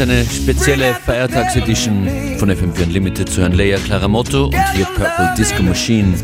eine spezielle Feiertagsedition von FM4 Unlimited zu hören. Leia Claramotto und hier Purple Disco Machine.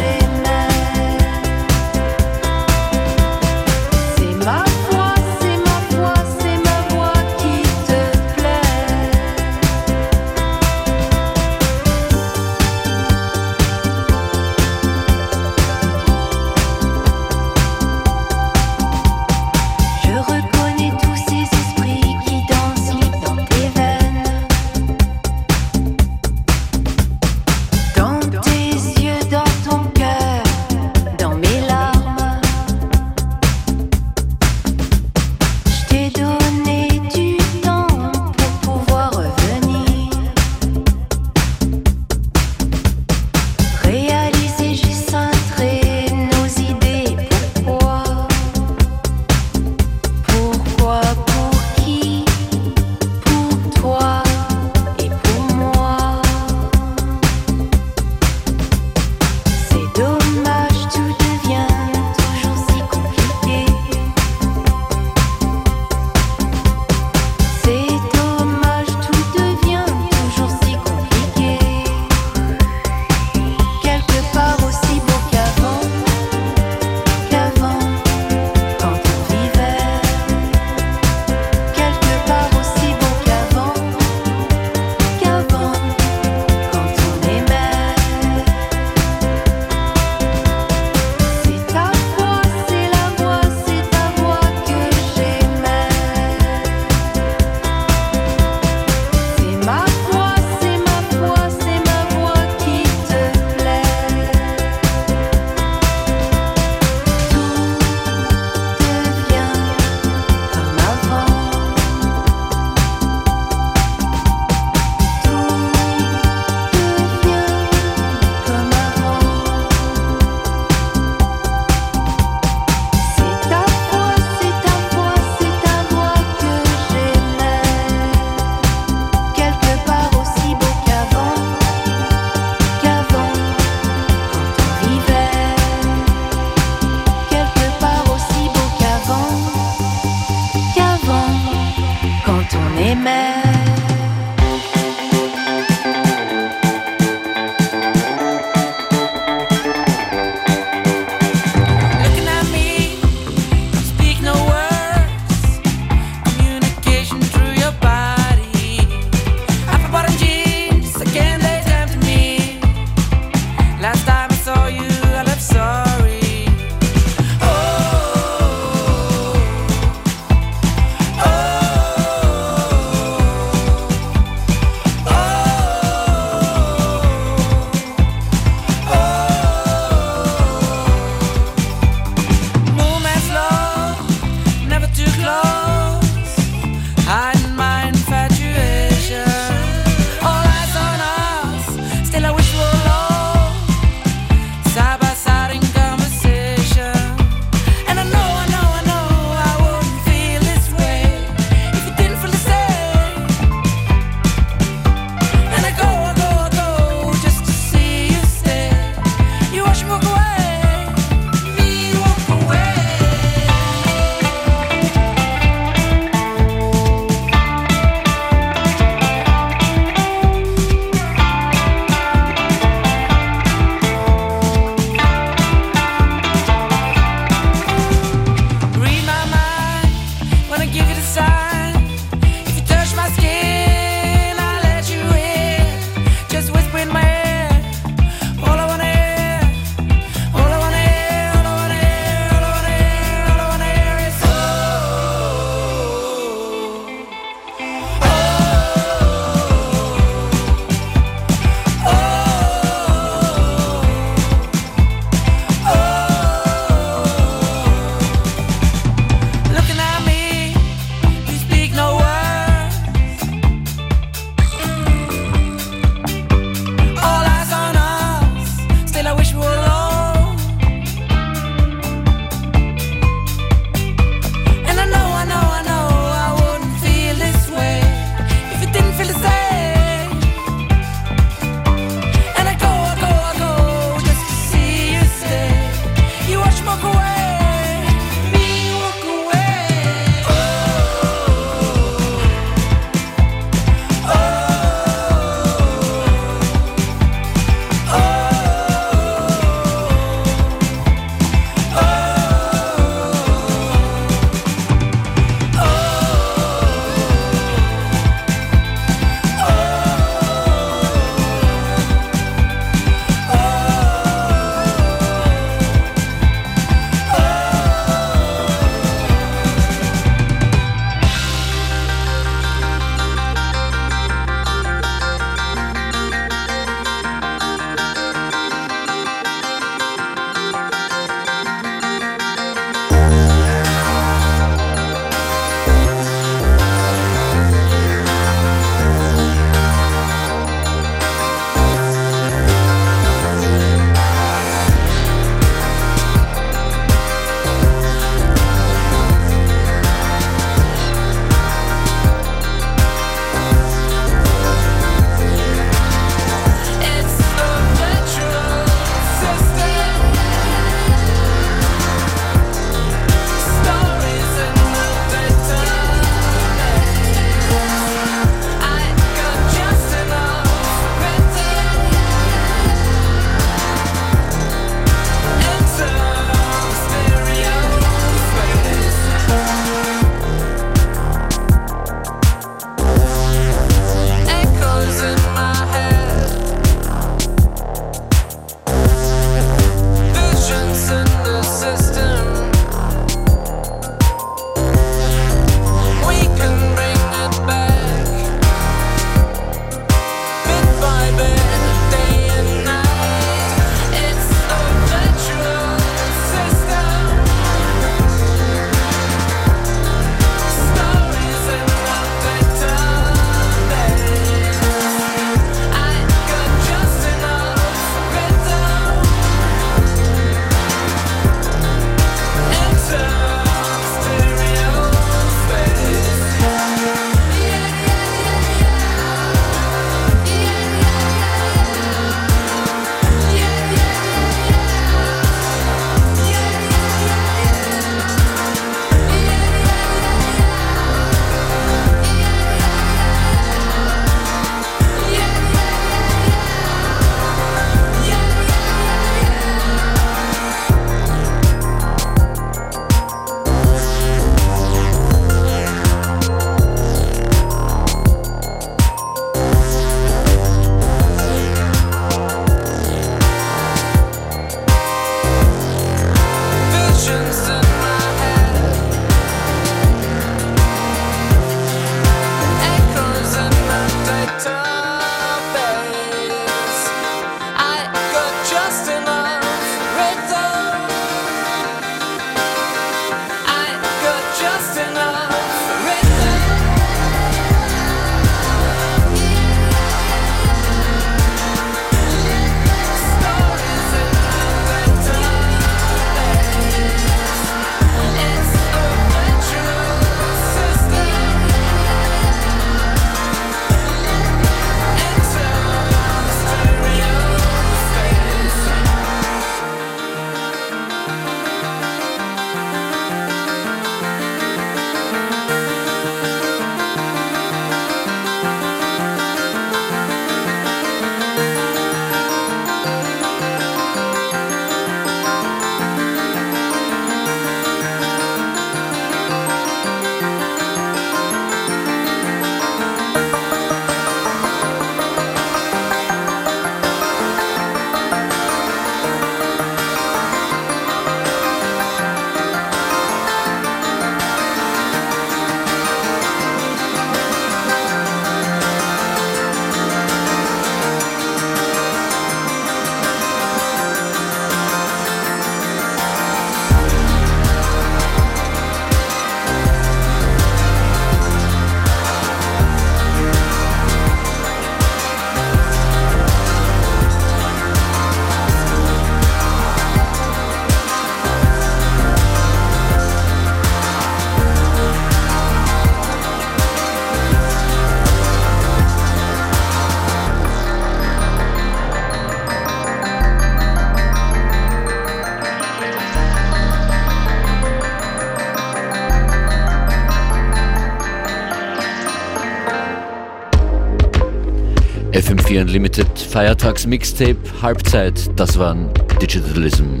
Unlimited Feiertags Mixtape Halbzeit. Das waren Digitalism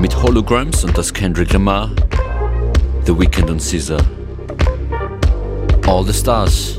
mit Holograms und das Kendrick Lamar, The Weeknd und Caesar. All the Stars.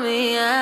me out.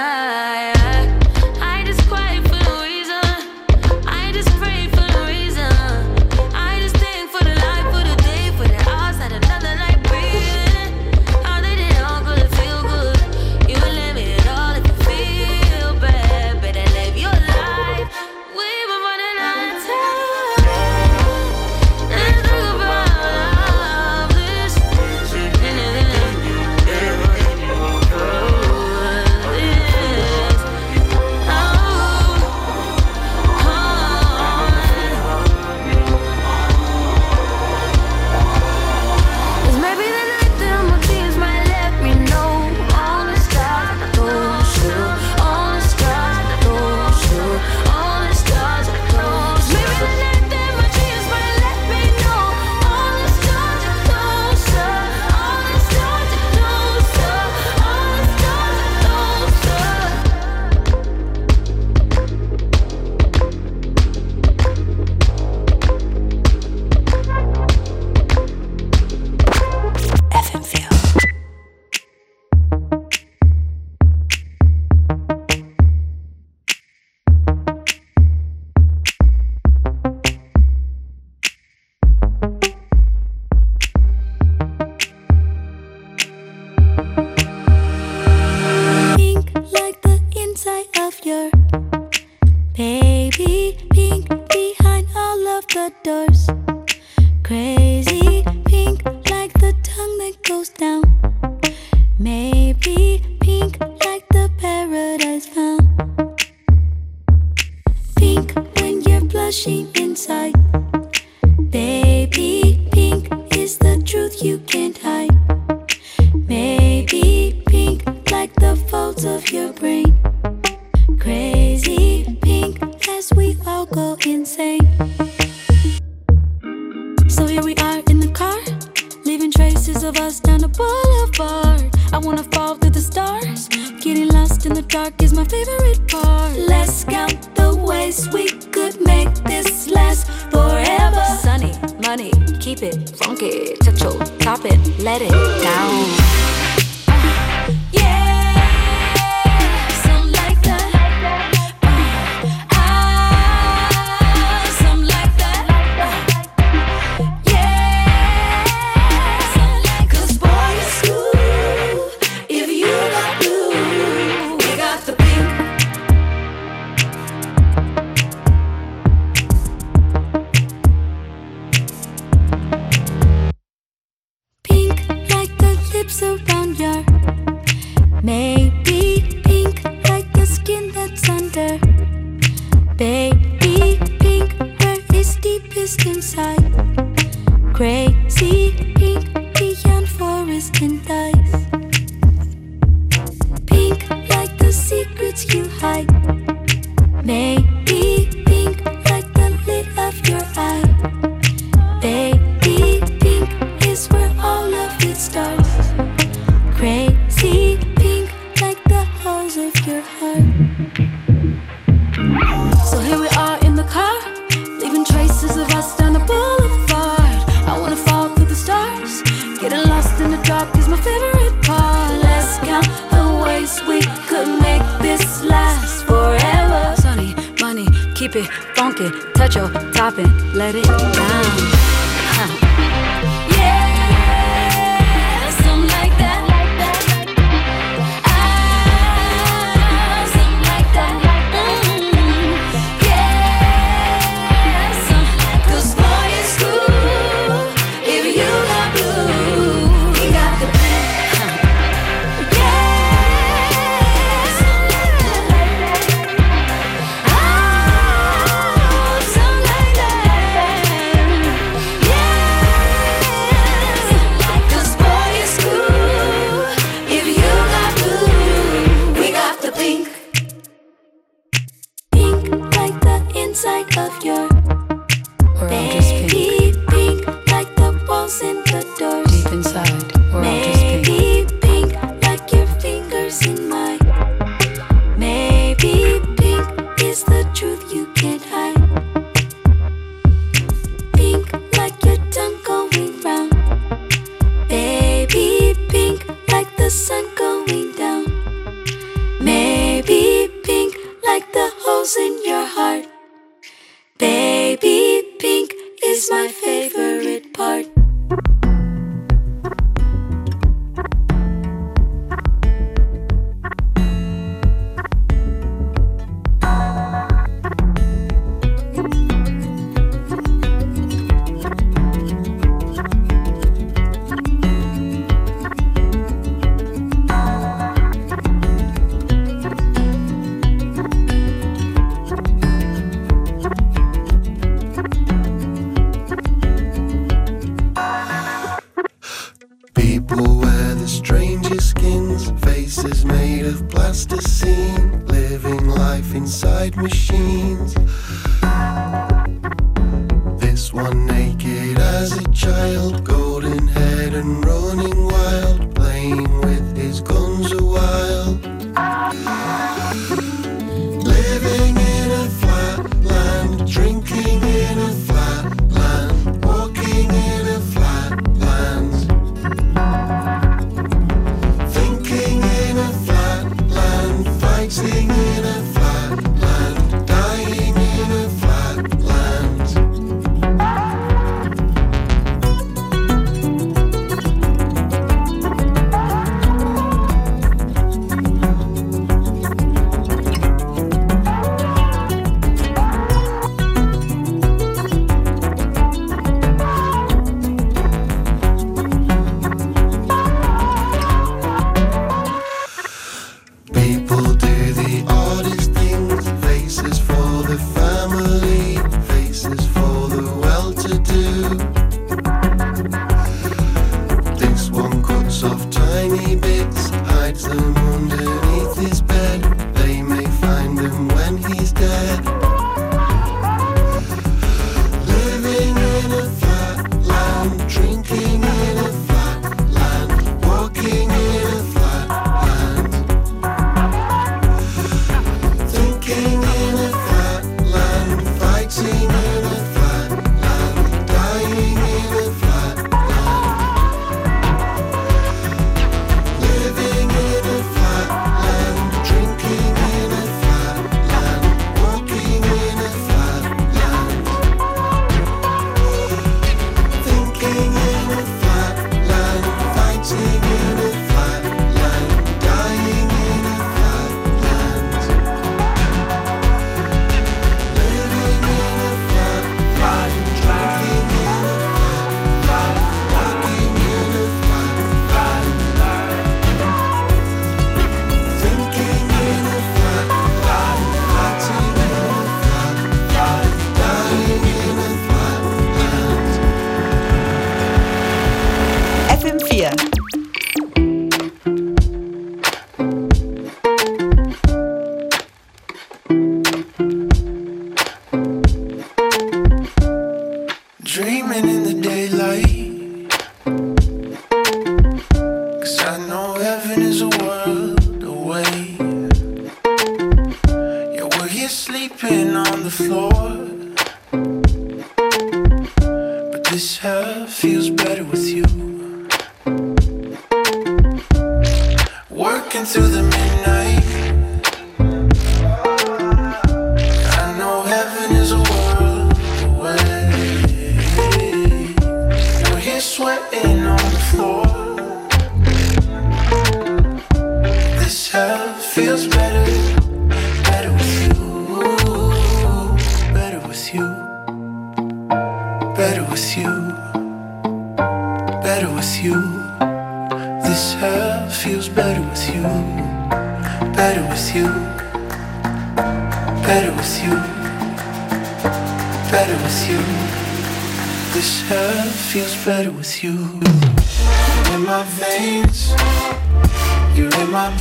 heart. So here we are in the car, leaving traces of us down the boulevard. I wanna fall through the stars, getting lost in the dark is my favorite part. Let's count the ways we could make this last forever. Sunny, money, keep it funky, touch your top and let it down.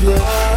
Yeah.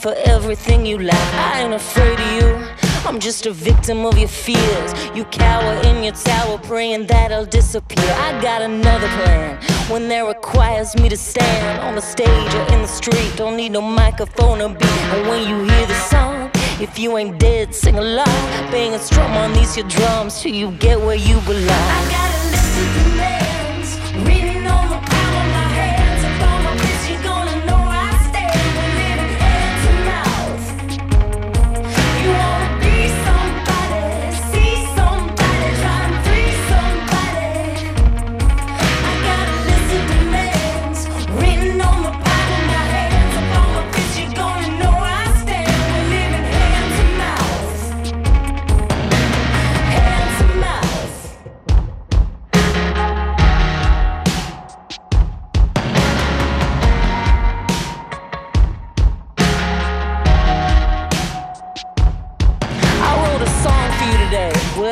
for everything you lack. I ain't afraid of you. I'm just a victim of your fears. You cower in your tower, praying that I'll disappear. I got another plan. When that requires me to stand on the stage or in the street, don't need no microphone or beat. And when you hear the song, if you ain't dead, sing along. Bang a strum on these your drums till you get where you belong.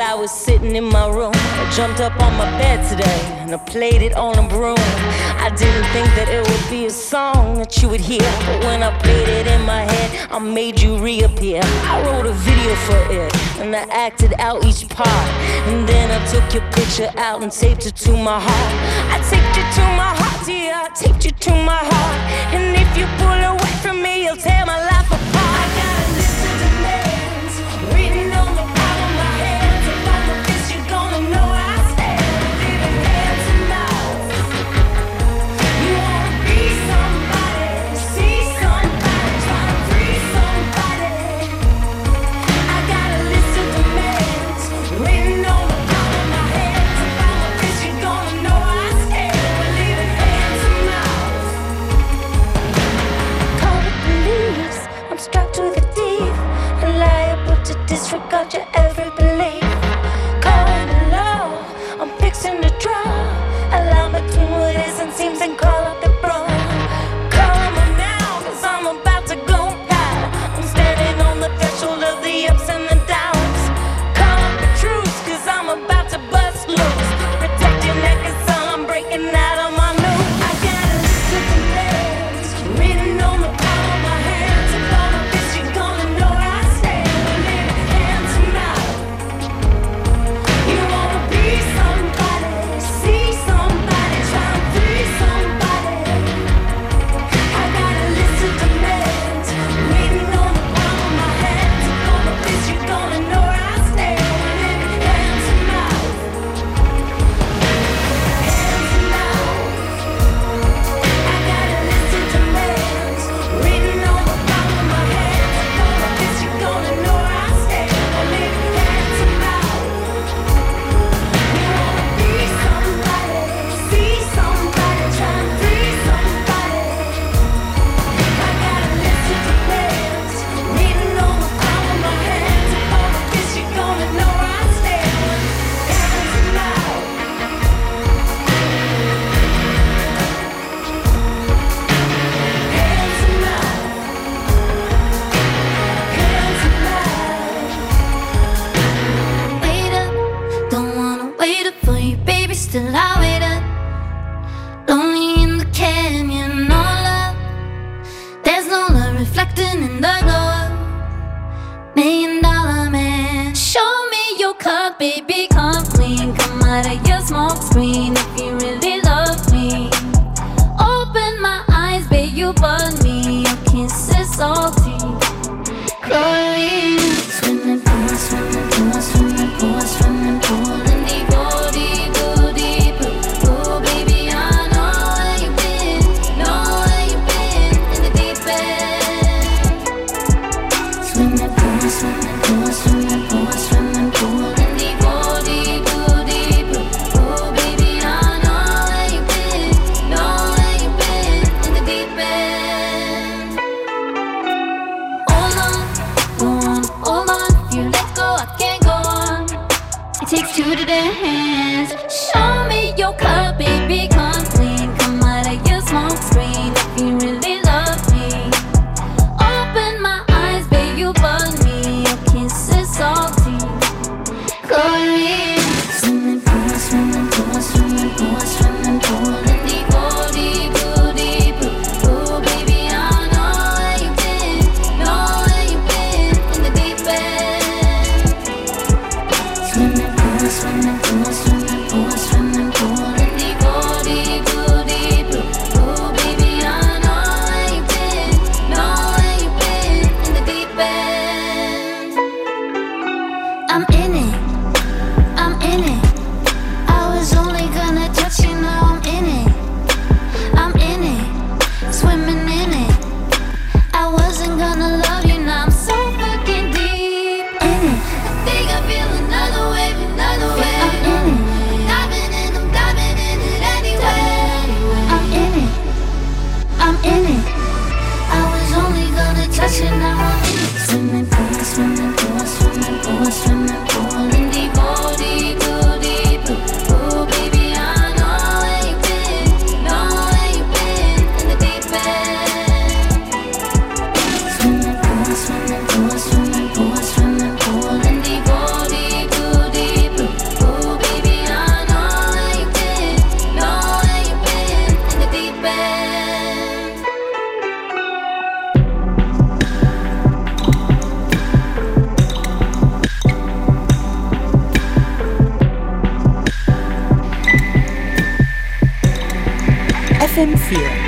I was sitting in my room. I jumped up on my bed today and I played it on a broom. I didn't think that it would be a song that you would hear. But when I played it in my head, I made you reappear. I wrote a video for it and I acted out each part. And then I took your picture out and taped it to my heart. I taped you to my heart, dear. I taped you to my heart. And if you pull away from me, you'll tear my life. FM4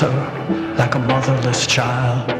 sir, like a motherless child.